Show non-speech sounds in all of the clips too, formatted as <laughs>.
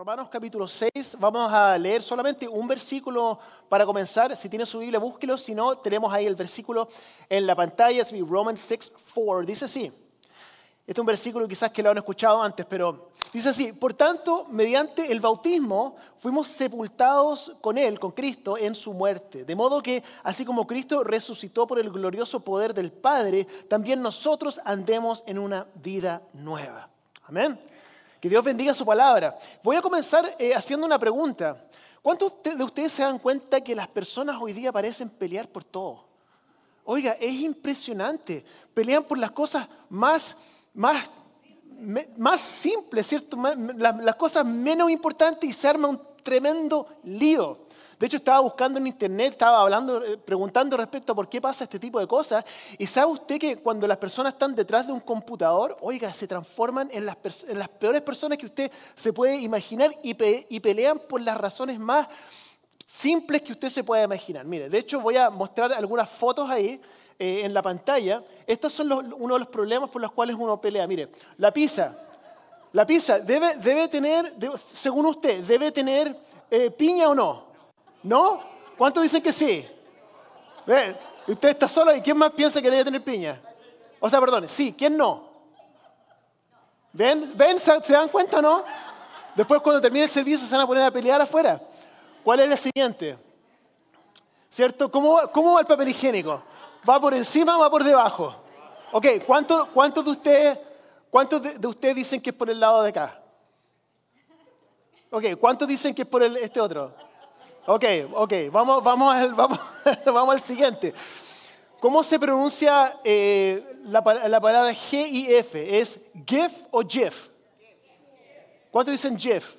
Romanos capítulo 6, vamos a leer solamente un versículo para comenzar. Si tiene su Biblia, búsquelo. Si no, tenemos ahí el versículo en la pantalla. Es Romans 6, 4. Dice así. Este es un versículo quizás que lo han escuchado antes, pero dice así. Por tanto, mediante el bautismo fuimos sepultados con Él, con Cristo, en su muerte. De modo que, así como Cristo resucitó por el glorioso poder del Padre, también nosotros andemos en una vida nueva. Amén. Que Dios bendiga su palabra. Voy a comenzar eh, haciendo una pregunta. ¿Cuántos de ustedes se dan cuenta que las personas hoy día parecen pelear por todo? Oiga, es impresionante. Pelean por las cosas más, más, más simples, ¿cierto? Las cosas menos importantes y se arma un tremendo lío. De hecho, estaba buscando en internet, estaba hablando, eh, preguntando respecto a por qué pasa este tipo de cosas. Y sabe usted que cuando las personas están detrás de un computador, oiga, se transforman en las, peores personas que usted se puede imaginar y, pelean por las razones más simples que usted se pueda imaginar. Mire, de hecho voy a mostrar algunas fotos ahí eh, en la pantalla. Estos son uno de los problemas por los cuales uno pelea. Mire, la pizza. La pizza debe, tener, según usted, debe tener eh, piña o no. ¿No? ¿Cuántos dicen que sí? ¿Ven? Usted está solo y ¿quién más piensa que debe tener piña? O sea, perdón, sí, ¿quién no? ¿Ven? ¿Ven? ¿Se, dan cuenta o no? Después cuando termine el servicio se van a poner a pelear afuera. ¿Cuál es la siguiente? ¿Cierto? ¿Cómo, cómo va el papel higiénico? ¿Va por encima o va por debajo? Ok, ¿cuántos cuánto de ustedes cuántos de, ustedes dicen que es por el lado de acá? Ok, ¿cuántos dicen que es por el, este otro? Ok, ok, vamos, vamos, al, <laughs> vamos, vamos al siguiente. ¿Cómo se pronuncia eh, la, la, palabra G-I-F? ¿Es GIF o JIF? ¿Cuántos dicen JIF?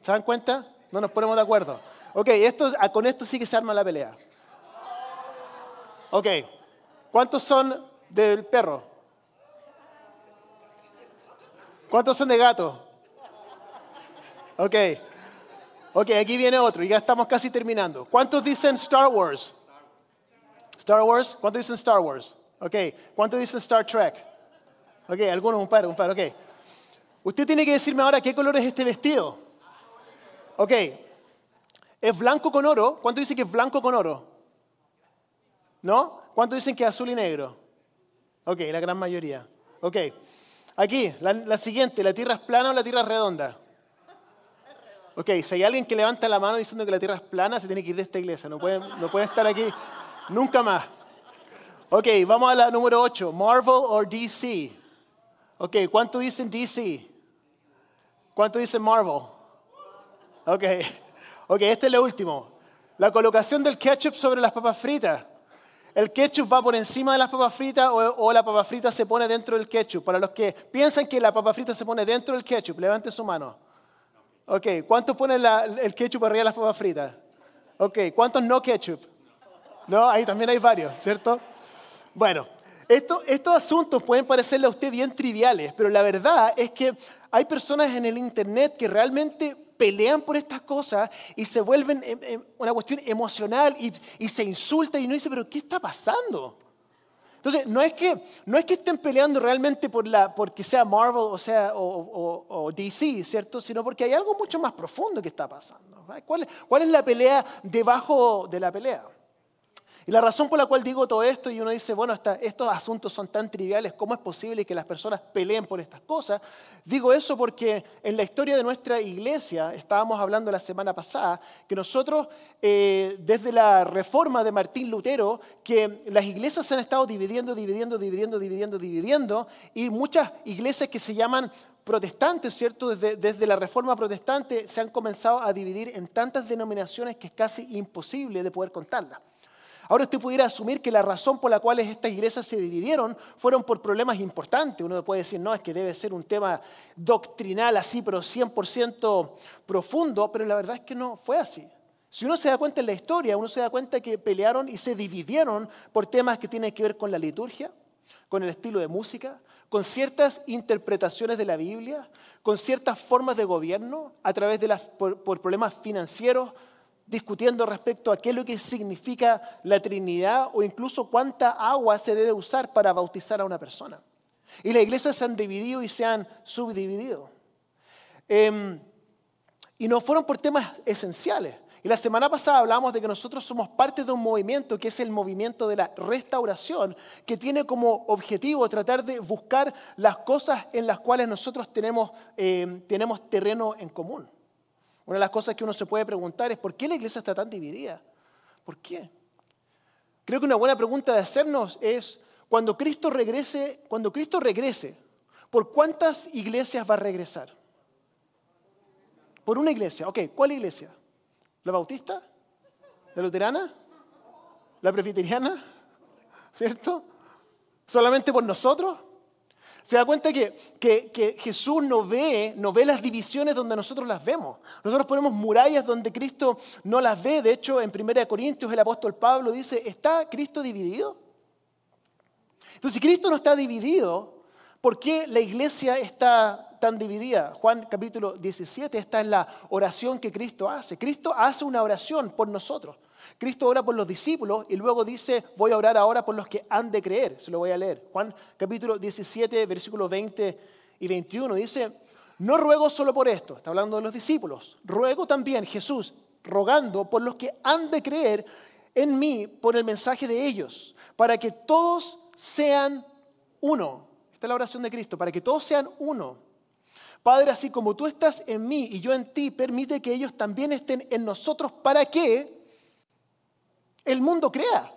¿Se dan cuenta? No nos ponemos de acuerdo. Ok, esto, ah, con esto sí que se arma la pelea. Ok, ¿cuántos son del perro? ¿Cuántos son de gato? Ok, Ok, aquí viene otro y ya estamos casi terminando. ¿Cuántos dicen Star Wars? Star Wars, ¿cuántos dicen Star Wars? Ok, ¿cuántos dicen Star Trek? Ok, algunos, un par, un par, ok. Usted tiene que decirme ahora qué color es este vestido. Ok, ¿es blanco con oro? ¿Cuántos dicen que es blanco con oro? ¿No? ¿Cuántos dicen que es azul y negro? Ok, la gran mayoría. Ok, aquí, la, la siguiente, ¿la tierra es plana o la tierra es redonda? Ok, si hay alguien que levanta la mano diciendo que la tierra es plana, se tiene que ir de esta iglesia. No puede, no estar aquí nunca más. Ok, vamos a la número 8. Marvel o DC. Ok, ¿cuánto dicen DC? ¿Cuánto dicen Marvel? Ok, ok, este es lo último. La colocación del ketchup sobre las papas fritas. ¿El ketchup va por encima de las papas fritas o, o, la papa frita se pone dentro del ketchup? Para los que piensan que la papa frita se pone dentro del ketchup, levante su mano. Ok, ¿cuántos ponen el ketchup arriba de las papas fritas? Ok, ¿cuántos no ketchup? No, ahí también hay varios, ¿cierto? Bueno, estos asuntos pueden parecerle a usted bien triviales, pero la verdad es que hay personas en el Internet que realmente pelean por estas cosas y se vuelven una cuestión emocional y, y se insultan y uno dice, pero ¿qué está pasando? Entonces, no es que, no es que estén peleando realmente por la, porque sea Marvel o, sea, o, DC, ¿cierto? Sino porque hay algo mucho más profundo que está pasando. ¿Cuál, ¿Cuál es la pelea debajo de la pelea? Y la razón por la cual digo todo esto y uno dice, bueno, estos asuntos son tan triviales, ¿cómo es posible que las personas peleen por estas cosas? Digo eso porque en la historia de nuestra iglesia, estábamos hablando la semana pasada, que nosotros, eh, desde la reforma de Martín Lutero, que las iglesias se han estado dividiendo, dividiendo, dividiendo, dividiendo, dividiendo, y muchas iglesias que se llaman protestantes, ¿cierto? Desde, desde, la reforma protestante se han comenzado a dividir en tantas denominaciones que es casi imposible de poder contarlas. Ahora usted pudiera asumir que la razón por la cual estas iglesias se dividieron fueron por problemas importantes. Uno puede decir, no, es que debe ser un tema doctrinal así, pero 100% profundo, pero la verdad es que no fue así. Si uno se da cuenta en la historia, uno se da cuenta que pelearon y se dividieron por temas que tienen que ver con la liturgia, con el estilo de música, con ciertas interpretaciones de la Biblia, con ciertas formas de gobierno, a través de las, por problemas financieros, discutiendo respecto a qué es lo que significa la Trinidad o incluso cuánta agua se debe usar para bautizar a una persona. Y las iglesias se han dividido y se han subdividido. Em, Y no fueron por temas esenciales. Y la semana pasada hablamos de que nosotros somos parte de un movimiento que es el movimiento de la restauración, que tiene como objetivo tratar de buscar las cosas en las cuales nosotros tenemos, eh, tenemos terreno en común. Una de las cosas que uno se puede preguntar es ¿por qué la iglesia está tan dividida? ¿Por qué? Creo que una buena pregunta de hacernos es cuando Cristo regrese, cuando Cristo regrese, ¿por cuántas iglesias va a regresar? Por una iglesia. Ok, ¿cuál iglesia? ¿La bautista? ¿La luterana? ¿La presbiteriana? ¿Cierto? ¿Solamente por nosotros? Se da cuenta que, que, Jesús no ve, no ve las divisiones donde nosotros las vemos. Nosotros ponemos murallas donde Cristo no las ve. De hecho, en 1 Corintios el apóstol Pablo dice, ¿está Cristo dividido? Entonces, si Cristo no está dividido, ¿por qué la iglesia está tan dividida. Juan capítulo 17, esta es la oración que Cristo hace. Cristo hace una oración por nosotros. Cristo ora por los discípulos y luego dice, voy a orar ahora por los que han de creer. Se lo voy a leer. Juan capítulo 17, versículos 20 y 21 dice, no ruego solo por esto, está hablando de los discípulos, ruego también Jesús, rogando por los que han de creer en mí por el mensaje de ellos, para que todos sean uno. Esta es la oración de Cristo, para que todos sean uno Padre, así como tú estás en mí y yo en ti, permite que ellos también estén en nosotros para que el mundo crea.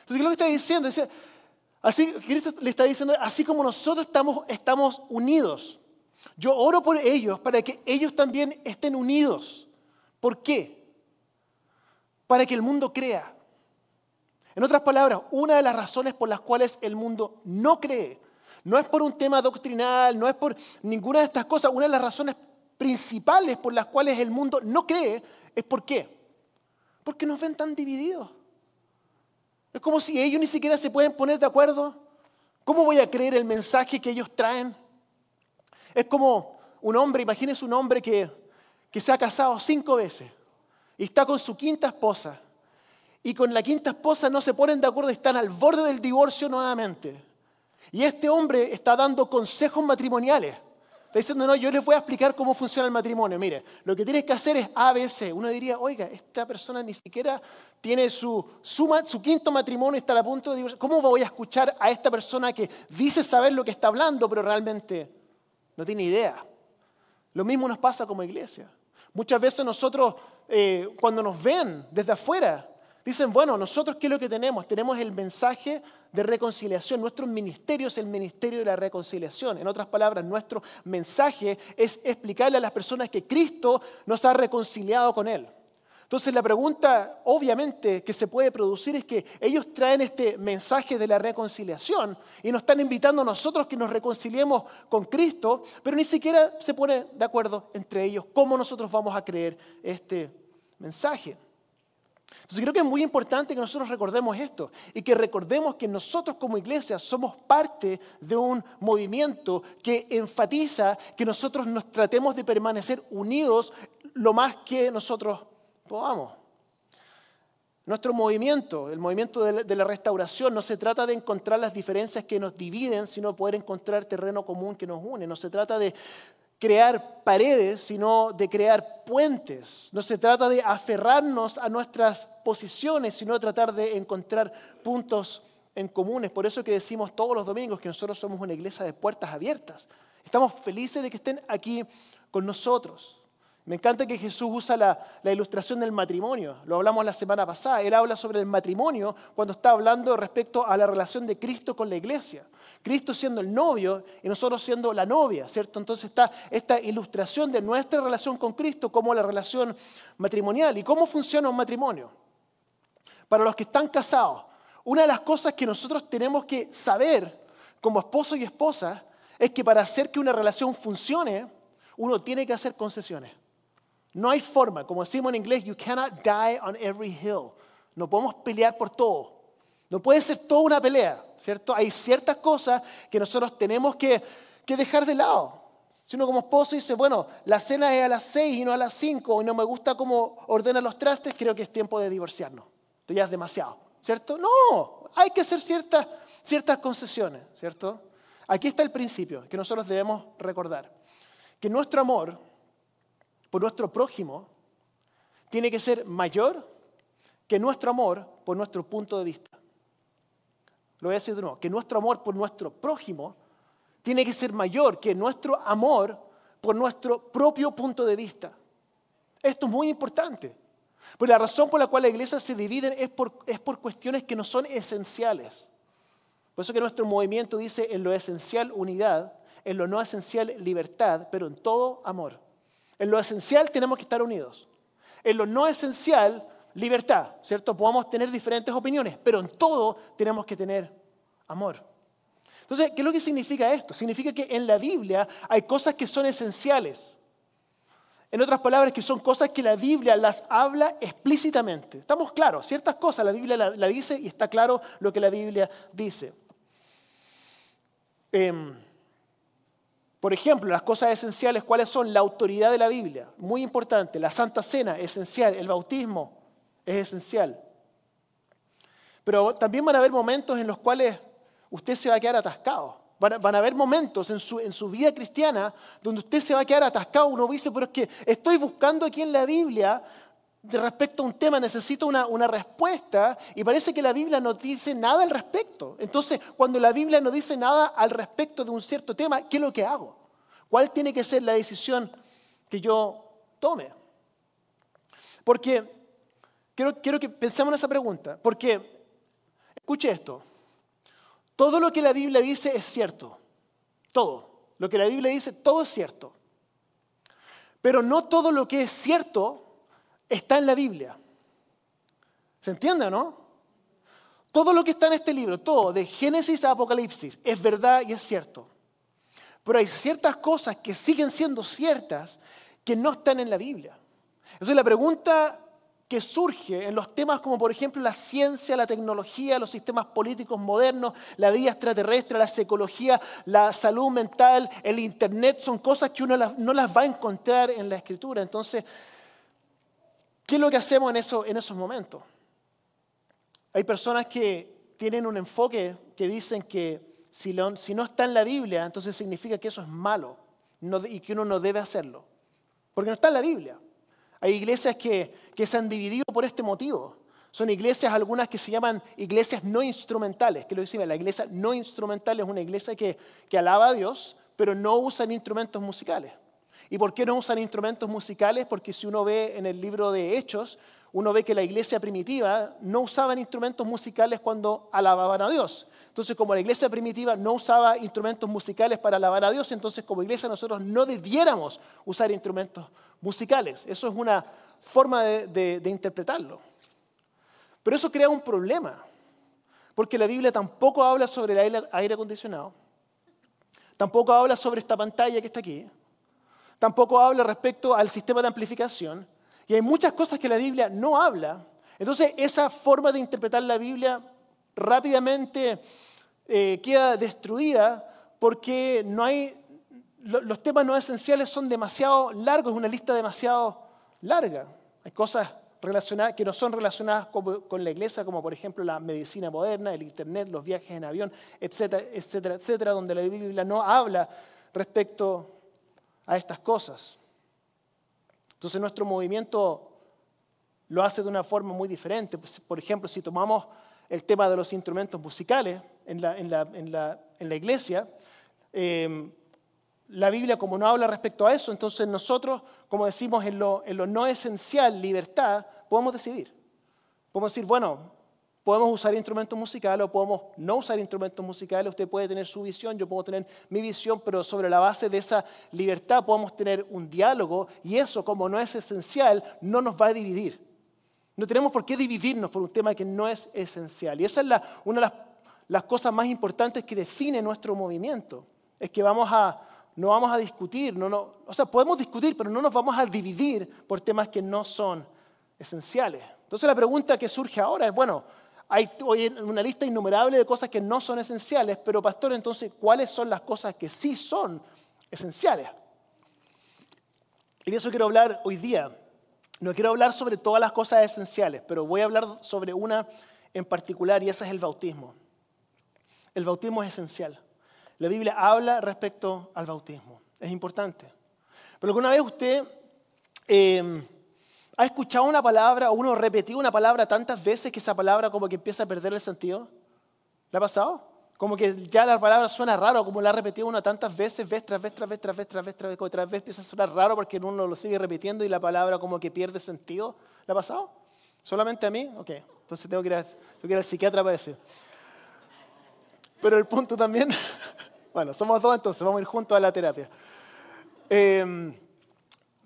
Entonces, ¿qué es lo que está diciendo? así, Cristo le está diciendo, así como nosotros estamos, estamos unidos, yo oro por ellos para que ellos también estén unidos. ¿Por qué? Para que el mundo crea. En otras palabras, una de las razones por las cuales el mundo no cree no es por un tema doctrinal, no es por ninguna de estas cosas. Una de las razones principales por las cuales el mundo no cree es por qué. Porque nos ven tan divididos. Es como si ellos ni siquiera se pueden poner de acuerdo. ¿Cómo voy a creer el mensaje que ellos traen? Es como un hombre, imagínense un hombre que, que se ha casado cinco veces y está con su quinta esposa. Y con la quinta esposa no se ponen de acuerdo están al borde del divorcio nuevamente. Y este hombre está dando consejos matrimoniales. Está diciendo, no, yo les voy a explicar cómo funciona el matrimonio. Mire, lo que tienes que hacer es ABC. Uno diría, oiga, esta persona ni siquiera tiene su, su, quinto matrimonio está a punto de divorciar. ¿Cómo voy a escuchar a esta persona que dice saber lo que está hablando, pero realmente no tiene idea? Lo mismo nos pasa como iglesia. Muchas veces nosotros, eh, cuando nos ven desde afuera, dicen, bueno, nosotros qué es lo que tenemos? Tenemos el mensaje de reconciliación. Nuestro ministerio es el ministerio de la reconciliación. En otras palabras, nuestro mensaje es explicarle a las personas que Cristo nos ha reconciliado con Él. Entonces la pregunta obviamente que se puede producir es que ellos traen este mensaje de la reconciliación y nos están invitando a nosotros que nos reconciliemos con Cristo, pero ni siquiera se pone de acuerdo entre ellos cómo nosotros vamos a creer este mensaje. Entonces creo que es muy importante que nosotros recordemos esto y que recordemos que nosotros como iglesia somos parte de un movimiento que enfatiza que nosotros nos tratemos de permanecer unidos lo más que nosotros podamos. Nuestro movimiento, el movimiento de la restauración, no se trata de encontrar las diferencias que nos dividen, sino poder encontrar terreno común que nos une. No se trata de crear paredes, sino de crear puentes. No se trata de aferrarnos a nuestras posiciones, sino de tratar de encontrar puntos en comunes. Por eso que decimos todos los domingos que nosotros somos una iglesia de puertas abiertas. Estamos felices de que estén aquí con nosotros. Me encanta que Jesús usa la, ilustración del matrimonio. Lo hablamos la semana pasada. Él habla sobre el matrimonio cuando está hablando respecto a la relación de Cristo con la iglesia. Cristo siendo el novio y nosotros siendo la novia, ¿cierto? Entonces está esta ilustración de nuestra relación con Cristo como la relación matrimonial. ¿Y cómo funciona un matrimonio? Para los que están casados, una de las cosas que nosotros tenemos que saber como esposo y esposa es que para hacer que una relación funcione, uno tiene que hacer concesiones. No hay forma, como decimos en inglés, you cannot die on every hill. No podemos pelear por todo. No puede ser toda una pelea, ¿cierto? Hay ciertas cosas que nosotros tenemos que, dejar de lado. Si uno como esposo dice, bueno, la cena es a las seis y no a las cinco, y no me gusta cómo ordena los trastes, creo que es tiempo de divorciarnos. Esto ya es demasiado, ¿cierto? No, hay que hacer ciertas, ciertas concesiones, ¿cierto? Aquí está el principio que nosotros debemos recordar. Que nuestro amor por nuestro prójimo tiene que ser mayor que nuestro amor por nuestro punto de vista. Lo voy a decir de nuevo, que nuestro amor por nuestro prójimo tiene que ser mayor que nuestro amor por nuestro propio punto de vista. Esto es muy importante. Pero la razón por la cual la iglesia se divide es por, es por cuestiones que no son esenciales. Por eso que nuestro movimiento dice en lo esencial unidad, en lo no esencial libertad, pero en todo amor. En lo esencial tenemos que estar unidos. En lo no esencial, libertad, ¿cierto? Podemos tener diferentes opiniones, pero en todo tenemos que tener amor. Entonces, ¿qué es lo que significa esto? Significa que en la Biblia hay cosas que son esenciales. En otras palabras, que son cosas que la Biblia las habla explícitamente. Estamos claros, ciertas cosas la Biblia la, dice y está claro lo que la Biblia dice. Em, por ejemplo, las cosas esenciales, ¿cuáles son? La autoridad de la Biblia, muy importante. La Santa Cena, esencial. El bautismo, es esencial. Pero también van a haber momentos en los cuales usted se va a quedar atascado. Van a, haber momentos en su, en su, vida cristiana donde usted se va a quedar atascado. Uno dice, pero es que estoy buscando aquí en la Biblia de respecto a un tema, necesito una, una, respuesta y parece que la Biblia no dice nada al respecto. Entonces, cuando la Biblia no dice nada al respecto de un cierto tema, ¿qué es lo que hago? ¿Cuál tiene que ser la decisión que yo tome? Porque quiero, quiero que pensemos en esa pregunta, porque, escuche esto, todo lo que la Biblia dice es cierto. Todo. Lo que la Biblia dice, todo es cierto. Pero no todo lo que es cierto está en la Biblia. ¿Se entiende o no? Todo lo que está en este libro, todo, de Génesis a Apocalipsis, es verdad y es cierto. Pero hay ciertas cosas que siguen siendo ciertas que no están en la Biblia. Entonces la pregunta que surge en los temas como por ejemplo la ciencia, la tecnología, los sistemas políticos modernos, la vida extraterrestre, la psicología, la salud mental, el Internet, son cosas que uno no las va a encontrar en la escritura. Entonces, ¿qué es lo que hacemos en, eso, en esos momentos? Hay personas que tienen un enfoque que dicen que si, no está en la Biblia, entonces significa que eso es malo y que uno no debe hacerlo. Porque no está en la Biblia. Hay iglesias que, se han dividido por este motivo. Son iglesias, algunas que se llaman iglesias no instrumentales. Que lo dice, la iglesia no instrumental es una iglesia que, que alaba a Dios, pero no usan instrumentos musicales. ¿Y por qué no usan instrumentos musicales? Porque si uno ve en el libro de Hechos, uno ve que la iglesia primitiva no usaban instrumentos musicales cuando alababan a Dios. Entonces, como la iglesia primitiva no usaba instrumentos musicales para alabar a Dios, entonces como iglesia nosotros no debiéramos usar instrumentos musicales. Eso es una forma de, interpretarlo. Pero eso crea un problema, porque la Biblia tampoco habla sobre el aire, acondicionado, tampoco habla sobre esta pantalla que está aquí, tampoco habla respecto al sistema de amplificación, y hay muchas cosas que la Biblia no habla. Entonces, esa forma de interpretar la Biblia rápidamente eh, queda destruida porque no hay los temas no esenciales son demasiado largos, es una lista demasiado larga. Hay cosas relacionadas, que no son relacionadas con, la iglesia, como por ejemplo la medicina moderna, el internet, los viajes en avión, etcétera, etcétera, etcétera, donde la Biblia no habla respecto a estas cosas. Entonces nuestro movimiento lo hace de una forma muy diferente. Pues, por ejemplo, si tomamos el tema de los instrumentos musicales en la, en iglesia, eh, la Biblia como no habla respecto a eso, entonces nosotros, como decimos en lo, no esencial, libertad, podemos decidir. Podemos decir, bueno, podemos usar instrumentos musicales o podemos no usar instrumentos musicales, usted puede tener su visión, yo puedo tener mi visión, pero sobre la base de esa libertad podemos tener un diálogo y eso, como no es esencial, no nos va a dividir. No tenemos por qué dividirnos por un tema que no es esencial. Y esa es una de las, las cosas más importantes que define nuestro movimiento. Es que vamos a, no vamos a discutir, no, no, o sea, podemos discutir, pero no nos vamos a dividir por temas que no son esenciales. Entonces la pregunta que surge ahora es, bueno, hay una lista innumerable de cosas que no son esenciales, pero pastor, entonces, ¿cuáles son las cosas que sí son esenciales? Y de eso quiero hablar hoy día. No quiero hablar sobre todas las cosas esenciales, pero voy a hablar sobre una en particular y esa es el bautismo. El bautismo es esencial. La Biblia habla respecto al bautismo. Es importante. Pero alguna vez usted eh, ¿ha escuchado una palabra o uno repetido una palabra tantas veces que esa palabra como que empieza a perder el sentido? ¿Le ha pasado? Como que ya la palabra suena raro, como la ha repetido uno tantas veces, vez tras vez, tras vez, tras vez, tras vez, tras vez, otra vez empieza a sonar raro porque uno lo sigue repitiendo y la palabra como que pierde sentido. ¿Le ha pasado? ¿Solamente a mí? Ok, entonces tengo que ir, al psiquiatra para eso. Pero el punto también, <laughs> bueno, somos dos entonces, vamos a ir juntos a la terapia. Eh,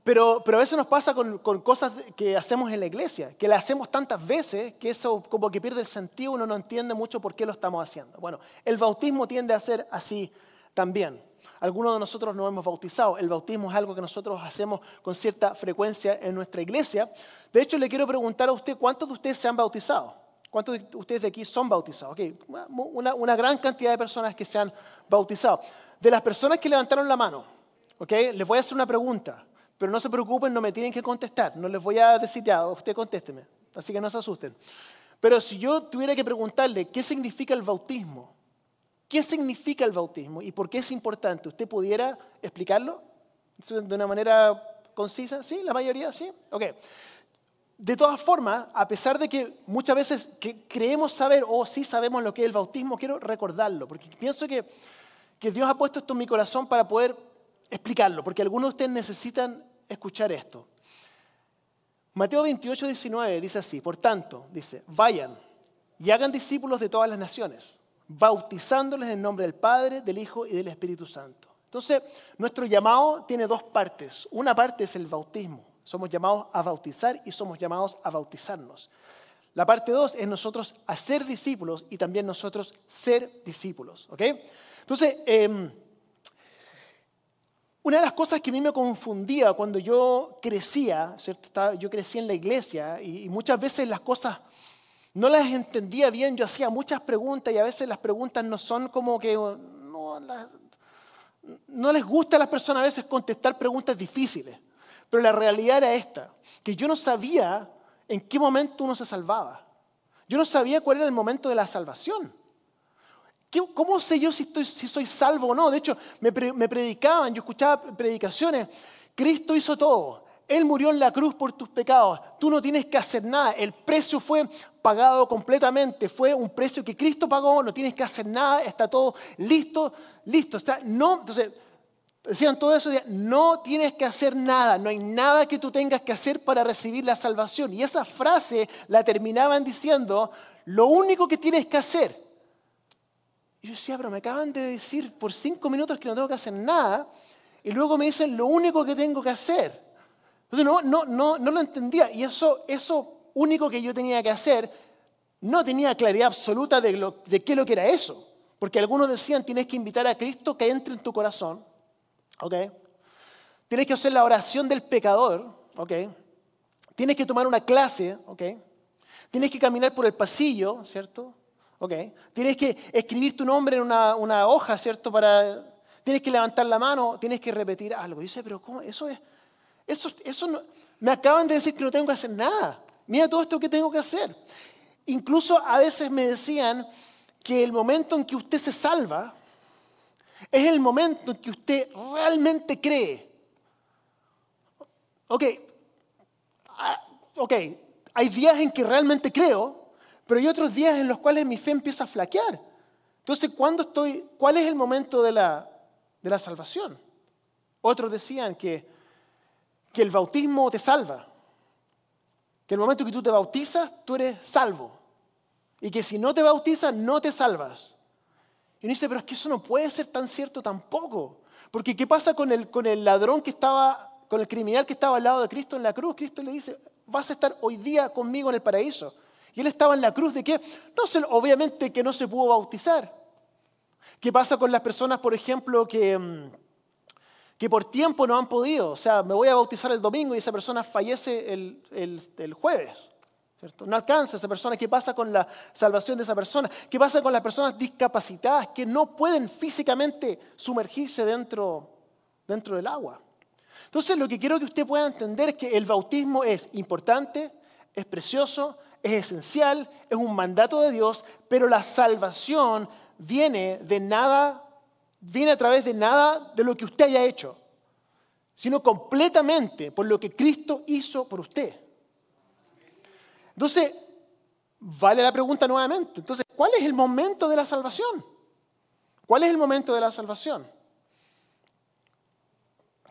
pero, pero veces nos pasa con, cosas que hacemos en la iglesia, que las hacemos tantas veces que eso como que pierde el sentido, uno no entiende mucho por qué lo estamos haciendo. Bueno, el bautismo tiende a ser así también. Algunos de nosotros nos hemos bautizado. El bautismo es algo que nosotros hacemos con cierta frecuencia en nuestra iglesia. De hecho, le quiero preguntar a usted, ¿cuántos de ustedes se han bautizado? ¿Cuántos de ustedes de aquí son bautizados? Una, gran cantidad de personas que se han bautizado. De las personas que levantaron la mano, les voy a hacer una pregunta. Pero no se preocupen, no me tienen que contestar. No les voy a decir ya, usted contésteme. Así que no se asusten. Pero si yo tuviera que preguntarle qué significa el bautismo, qué significa el bautismo y por qué es importante, ¿usted pudiera explicarlo de una manera concisa? ¿Sí? ¿La mayoría? ¿Sí? Ok. De todas formas, a pesar de que muchas veces que creemos saber o sí sabemos lo que es el bautismo, quiero recordarlo, porque pienso que, que Dios ha puesto esto en mi corazón para poder explicarlo, porque algunos de ustedes necesitan escuchar esto. Mateo 28, 19 dice así, por tanto, dice, vayan y hagan discípulos de todas las naciones, bautizándoles en nombre del Padre, del Hijo y del Espíritu Santo. Entonces, nuestro llamado tiene dos partes. Una parte es el bautismo. Somos llamados a bautizar y somos llamados a bautizarnos. La parte dos es nosotros hacer discípulos y también nosotros ser discípulos. ¿ok? Entonces, eh, una de las cosas que a mí me confundía cuando yo crecía, yo crecí en la iglesia y muchas veces las cosas no las entendía bien, yo hacía muchas preguntas y a veces las preguntas no son como que no, no les gusta a las personas a veces contestar preguntas difíciles, pero la realidad era esta, que yo no sabía en qué momento uno se salvaba. Yo no sabía cuál era el momento de la salvación. ¿Cómo sé yo si, estoy, si soy salvo o no? De hecho, me, me predicaban, yo escuchaba predicaciones. Cristo hizo todo. Él murió en la cruz por tus pecados. Tú no tienes que hacer nada. El precio fue pagado completamente. Fue un precio que Cristo pagó. No tienes que hacer nada. Está todo listo. Listo. Está, no, entonces, decían todo eso. No tienes que hacer nada. No hay nada que tú tengas que hacer para recibir la salvación. Y esa frase la terminaban diciendo, lo único que tienes que hacer y yo decía, pero me acaban de decir por cinco minutos que no tengo que hacer nada y luego me dicen lo único que tengo que hacer. Entonces no, no, no, no lo entendía y eso, eso único que yo tenía que hacer no tenía claridad absoluta de, lo, de qué lo que era eso. Porque algunos decían, tienes que invitar a Cristo que entre en tu corazón. ¿Ok? Tienes que hacer la oración del pecador. ¿Ok? Tienes que tomar una clase. ¿Ok? Tienes que caminar por el pasillo, ¿cierto? ¿Ok? Tienes que escribir tu nombre en una, hoja, ¿cierto? Para, tienes que levantar la mano, tienes que repetir algo. Y dice, pero ¿cómo? Eso es, eso, eso no, me acaban de decir que no tengo que hacer nada. Mira todo esto que tengo que hacer. Incluso a veces me decían que el momento en que usted se salva es el momento en que usted realmente cree. Ok, ah, ok, hay días en que realmente creo pero hay otros días en los cuales mi fe empieza a flaquear. Entonces, ¿cuándo estoy, ¿cuál es el momento de la, de la salvación? Otros decían que, que el bautismo te salva. Que el momento que tú te bautizas, tú eres salvo. Y que si no te bautizas, no te salvas. Y uno dice, pero es que eso no puede ser tan cierto tampoco. Porque ¿qué pasa con el, con el ladrón que estaba, con el criminal que estaba al lado de Cristo en la cruz? Cristo le dice, vas a estar hoy día conmigo en el paraíso. Y él estaba en la cruz de qué? No obviamente que no se pudo bautizar. ¿Qué pasa con las personas, por ejemplo, que, mm, que por tiempo no han podido? O sea, me voy a bautizar el domingo y esa persona fallece el, el, jueves. ¿cierto? No alcanza esa persona. ¿Qué pasa con la salvación de esa persona? ¿Qué pasa con las personas discapacitadas que no pueden físicamente sumergirse dentro, dentro del agua? Entonces, lo que quiero que usted pueda entender es que el bautismo es importante, es precioso, es esencial, es un mandato de Dios, pero la salvación viene de nada, viene a través de nada de lo que usted haya hecho, sino completamente por lo que Cristo hizo por usted. Entonces, vale la pregunta nuevamente. Entonces, ¿cuál es el momento de la salvación? ¿Cuál es el momento de la salvación?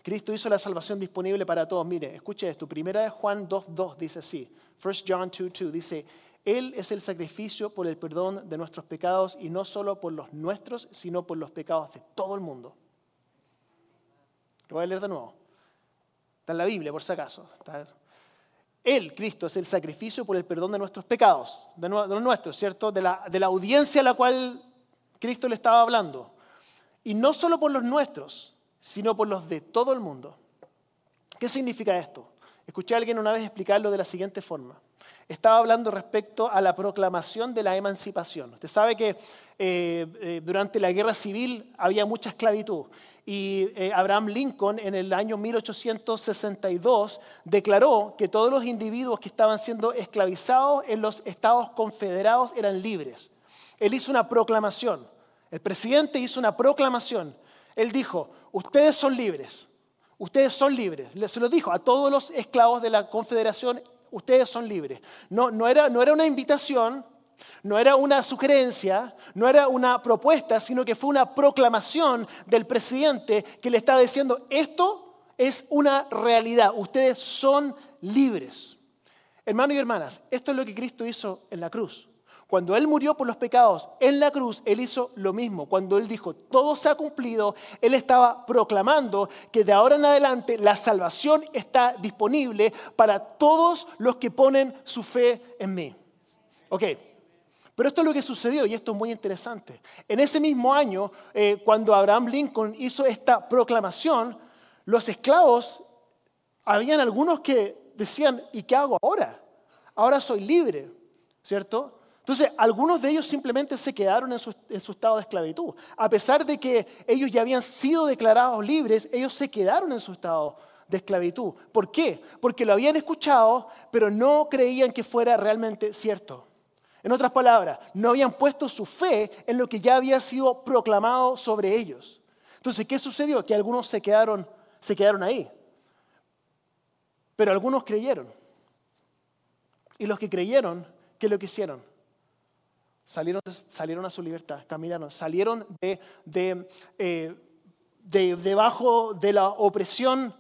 Cristo hizo la salvación disponible para todos. Mire, escuche esto. Primera de Juan 2.2 dice así. 1 John 2.2 dice, Él es el sacrificio por el perdón de nuestros pecados y no solo por los nuestros, sino por los pecados de todo el mundo. Lo voy a leer de nuevo. Está en la Biblia, por si acaso. Él, Cristo, es el sacrificio por el perdón de nuestros pecados, de, los nuestros, ¿cierto? De la, de la audiencia a la cual Cristo le estaba hablando. Y no solo por los nuestros, sino por los de todo el mundo. ¿Qué significa esto? Escuché a alguien una vez explicarlo de la siguiente forma. Estaba hablando respecto a la proclamación de la emancipación. Usted sabe que eh, eh, durante la guerra civil había mucha esclavitud y eh, Abraham Lincoln en el año 1862 declaró que todos los individuos que estaban siendo esclavizados en los estados confederados eran libres. Él hizo una proclamación. El presidente hizo una proclamación. Él dijo, ustedes son libres, ustedes son libres. Se lo dijo a todos los esclavos de la confederación, ustedes son libres. No, no, era, era una invitación, no era una sugerencia, no era una propuesta, sino que fue una proclamación del presidente que le estaba diciendo, esto es una realidad, ustedes son libres. Hermanos y hermanas, esto es lo que Cristo hizo en la cruz. Cuando Él murió por los pecados en la cruz, Él hizo lo mismo. Cuando Él dijo, todo se ha cumplido, Él estaba proclamando que de ahora en adelante la salvación está disponible para todos los que ponen su fe en mí. Ok, pero esto es lo que sucedió y esto es muy interesante. En ese mismo año, eh, cuando Abraham Lincoln hizo esta proclamación, los esclavos, habían algunos que decían, ¿y qué hago ahora? Ahora soy libre, ¿cierto? Entonces, algunos de ellos simplemente se quedaron en su, estado de esclavitud. A pesar de que ellos ya habían sido declarados libres, ellos se quedaron en su estado de esclavitud. ¿Por qué? Porque lo habían escuchado, pero no creían que fuera realmente cierto. En otras palabras, no habían puesto su fe en lo que ya había sido proclamado sobre ellos. Entonces, ¿qué sucedió? Que algunos se quedaron, se quedaron ahí. Pero algunos creyeron. Y los que creyeron, ¿qué es lo que hicieron? Salieron, salieron a su libertad, caminaron, salieron de, de, eh, de, debajo de la opresión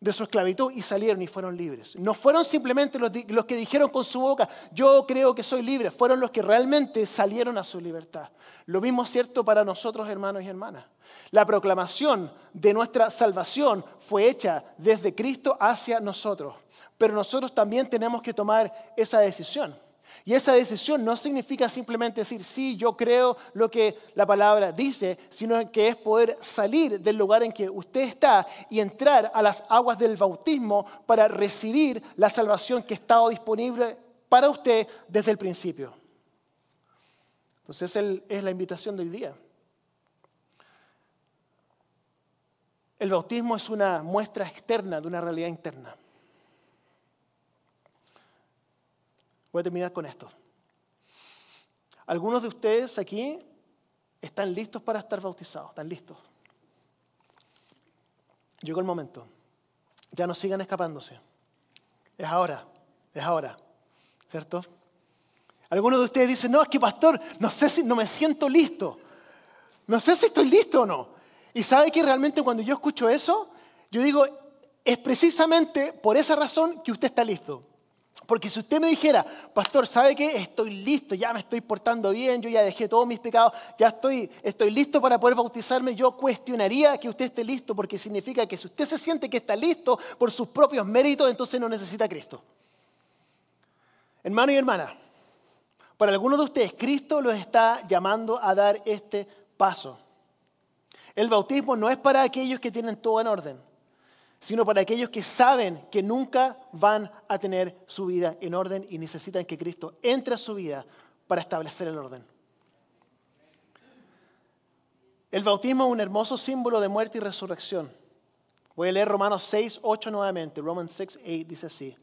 de su esclavitud y salieron y fueron libres. No fueron simplemente los, los, que dijeron con su boca, yo creo que soy libre, fueron los que realmente salieron a su libertad. Lo mismo es cierto para nosotros, hermanos y hermanas. La proclamación de nuestra salvación fue hecha desde Cristo hacia nosotros, pero nosotros también tenemos que tomar esa decisión. Y esa decisión no significa simplemente decir, sí, yo creo lo que la palabra dice, sino que es poder salir del lugar en que usted está y entrar a las aguas del bautismo para recibir la salvación que estaba disponible para usted desde el principio. Entonces es la invitación de hoy día. El bautismo es una muestra externa de una realidad interna. Voy a terminar con esto. Algunos de ustedes aquí están listos para estar bautizados, están listos. Llegó el momento. Ya no sigan escapándose. Es ahora, es ahora. ¿Cierto? Algunos de ustedes dicen, no, es que pastor, no sé si no me siento listo. No sé si estoy listo o no. Y sabe que realmente cuando yo escucho eso, yo digo, es precisamente por esa razón que usted está listo. Porque si usted me dijera, pastor, ¿sabe qué? Estoy listo, ya me estoy portando bien, yo ya dejé todos mis pecados, ya estoy, estoy listo para poder bautizarme, yo cuestionaría que usted esté listo, porque significa que si usted se siente que está listo por sus propios méritos, entonces no necesita Cristo. Hermano y hermana, para algunos de ustedes, Cristo los está llamando a dar este paso. El bautismo no es para aquellos que tienen todo en orden sino para aquellos que saben que nunca van a tener su vida en orden y necesitan que Cristo entre a su vida para establecer el orden. El bautismo es un hermoso símbolo de muerte y resurrección. Voy a leer Romanos 6, 8 nuevamente. Romans 6, 8 dice así.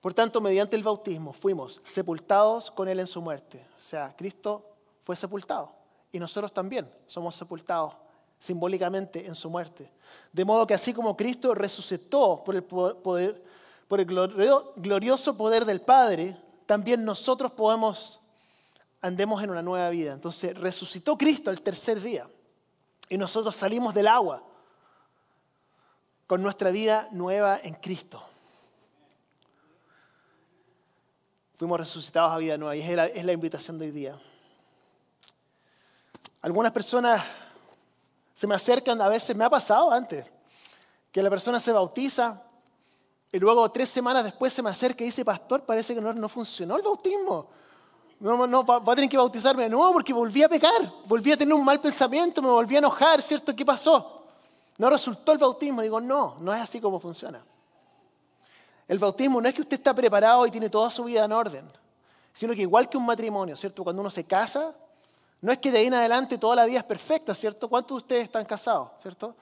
Por tanto, mediante el bautismo fuimos sepultados con Él en su muerte. O sea, Cristo fue sepultado y nosotros también somos sepultados simbólicamente en su muerte. De modo que así como Cristo resucitó por el, poder, por el glorioso poder del Padre, también nosotros podemos andemos en una nueva vida. Entonces resucitó Cristo el tercer día y nosotros salimos del agua con nuestra vida nueva en Cristo. Fuimos resucitados a vida nueva y es la, es la invitación de hoy día. Algunas personas se me acercan, a veces me ha pasado antes, que la persona se bautiza y luego tres semanas después se me acerca y dice, pastor, parece que no, no funcionó el bautismo. No, no, va a tener que bautizarme de nuevo porque volví a pecar, volví a tener un mal pensamiento, me volví a enojar, ¿cierto? ¿Qué pasó? No resultó el bautismo. Digo, no, no es así como funciona. El bautismo no es que usted está preparado y tiene toda su vida en orden, sino que igual que un matrimonio, ¿cierto? Cuando uno se casa, no es que de ahí en adelante toda la vida es perfecta, ¿cierto? ¿Cuántos de ustedes están casados, ¿cierto?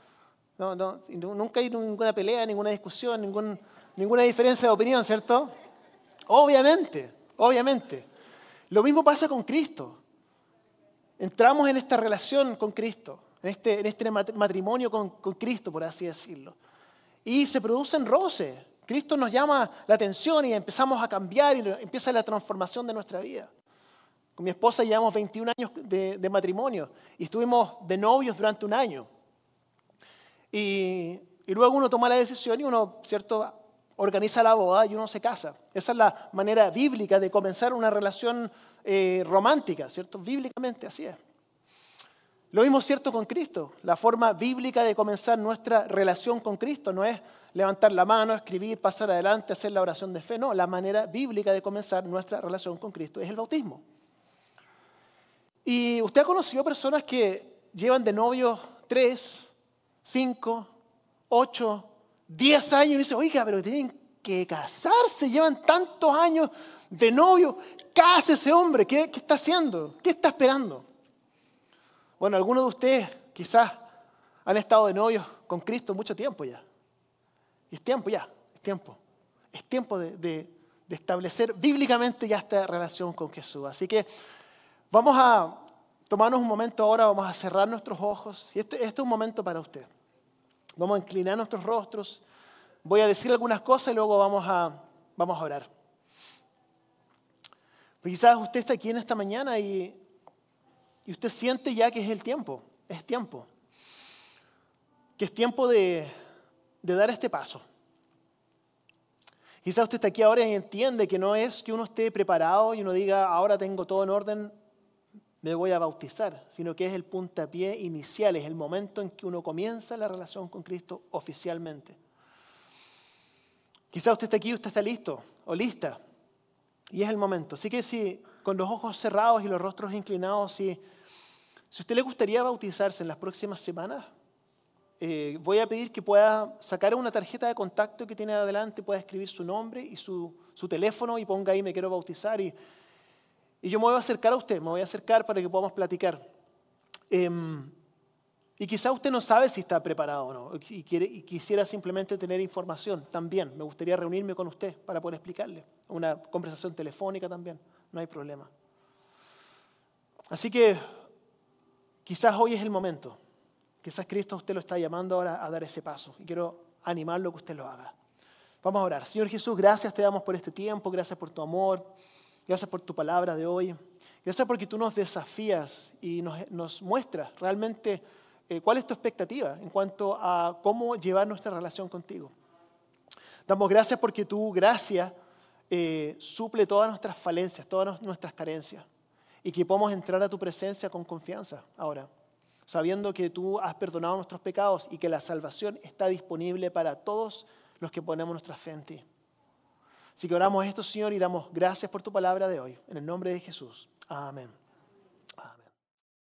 No, no, nunca hay ninguna pelea, ninguna discusión, ninguna diferencia de opinión, ¿cierto? Obviamente, obviamente. Lo mismo pasa con Cristo. Entramos en esta relación con Cristo, en este, este matrimonio con, con Cristo, por así decirlo. Y se producen roces. Cristo nos llama la atención y empezamos a cambiar y empieza la transformación de nuestra vida. Con mi esposa llevamos 21 años de, matrimonio y estuvimos de novios durante un año. Y, y, luego uno toma la decisión y uno, ¿cierto?, organiza la boda y uno se casa. Esa es la manera bíblica de comenzar una relación eh, romántica, ¿cierto? Bíblicamente así es. Lo mismo es cierto con Cristo. La forma bíblica de comenzar nuestra relación con Cristo no es levantar la mano, escribir, pasar adelante, hacer la oración de fe. No, la manera bíblica de comenzar nuestra relación con Cristo es el bautismo. Y usted ha conocido personas que llevan de novio tres, cinco, ocho, 10 años y dice, oiga, pero tienen que casarse, llevan tantos años de novio, ese hombre, ¿qué, ¿qué está haciendo? ¿Qué está esperando? Bueno, algunos de ustedes quizás han estado de novios con Cristo mucho tiempo ya. Es tiempo ya, es tiempo. Es tiempo de, establecer bíblicamente ya esta relación con Jesús. Así que vamos a tomarnos un momento ahora, vamos a cerrar nuestros ojos. Y este, este es un momento para usted. Vamos a inclinar nuestros rostros. Voy a decir algunas cosas y luego vamos a, vamos a orar. Pero quizás usted está aquí en esta mañana y, y usted siente ya que es el tiempo, es tiempo. Que es tiempo de, de dar este paso. Quizás usted está aquí ahora y entiende que no es que uno esté preparado y uno diga, ahora tengo todo en orden, me voy a bautizar, sino que es el puntapié inicial, es el momento en que uno comienza la relación con Cristo oficialmente. Quizás usted está aquí, usted está listo o lista, y es el momento. Así que si con los ojos cerrados y los rostros inclinados, si, si usted le gustaría bautizarse en las próximas semanas, eh, voy a pedir que pueda sacar una tarjeta de contacto que tiene adelante, pueda escribir su nombre y su, su teléfono y ponga ahí me quiero bautizar y y yo me voy a acercar a usted, me voy a acercar para que podamos platicar. Em, y quizá usted no sabe si está preparado o no, y, y quisiera simplemente tener información también. Me gustaría reunirme con usted para poder explicarle. Una conversación telefónica también, no hay problema. Así que quizás hoy es el momento. Quizás Cristo usted lo está llamando ahora a dar ese paso. Y quiero animarlo a que usted lo haga. Vamos a orar. Señor Jesús, gracias te damos por este tiempo, gracias por tu amor. Gracias por tu palabra de hoy. Gracias porque tú nos desafías y nos, muestras realmente eh, cuál es tu expectativa en cuanto a cómo llevar nuestra relación contigo. Damos gracias porque tu gracia eh, suple todas nuestras falencias, todas nuestras carencias y que podamos entrar a tu presencia con confianza ahora, sabiendo que tú has perdonado nuestros pecados y que la salvación está disponible para todos los que ponemos nuestra fe en ti. Así que oramos esto, Señor, y damos gracias por tu palabra de hoy. En el nombre de Jesús. Amén.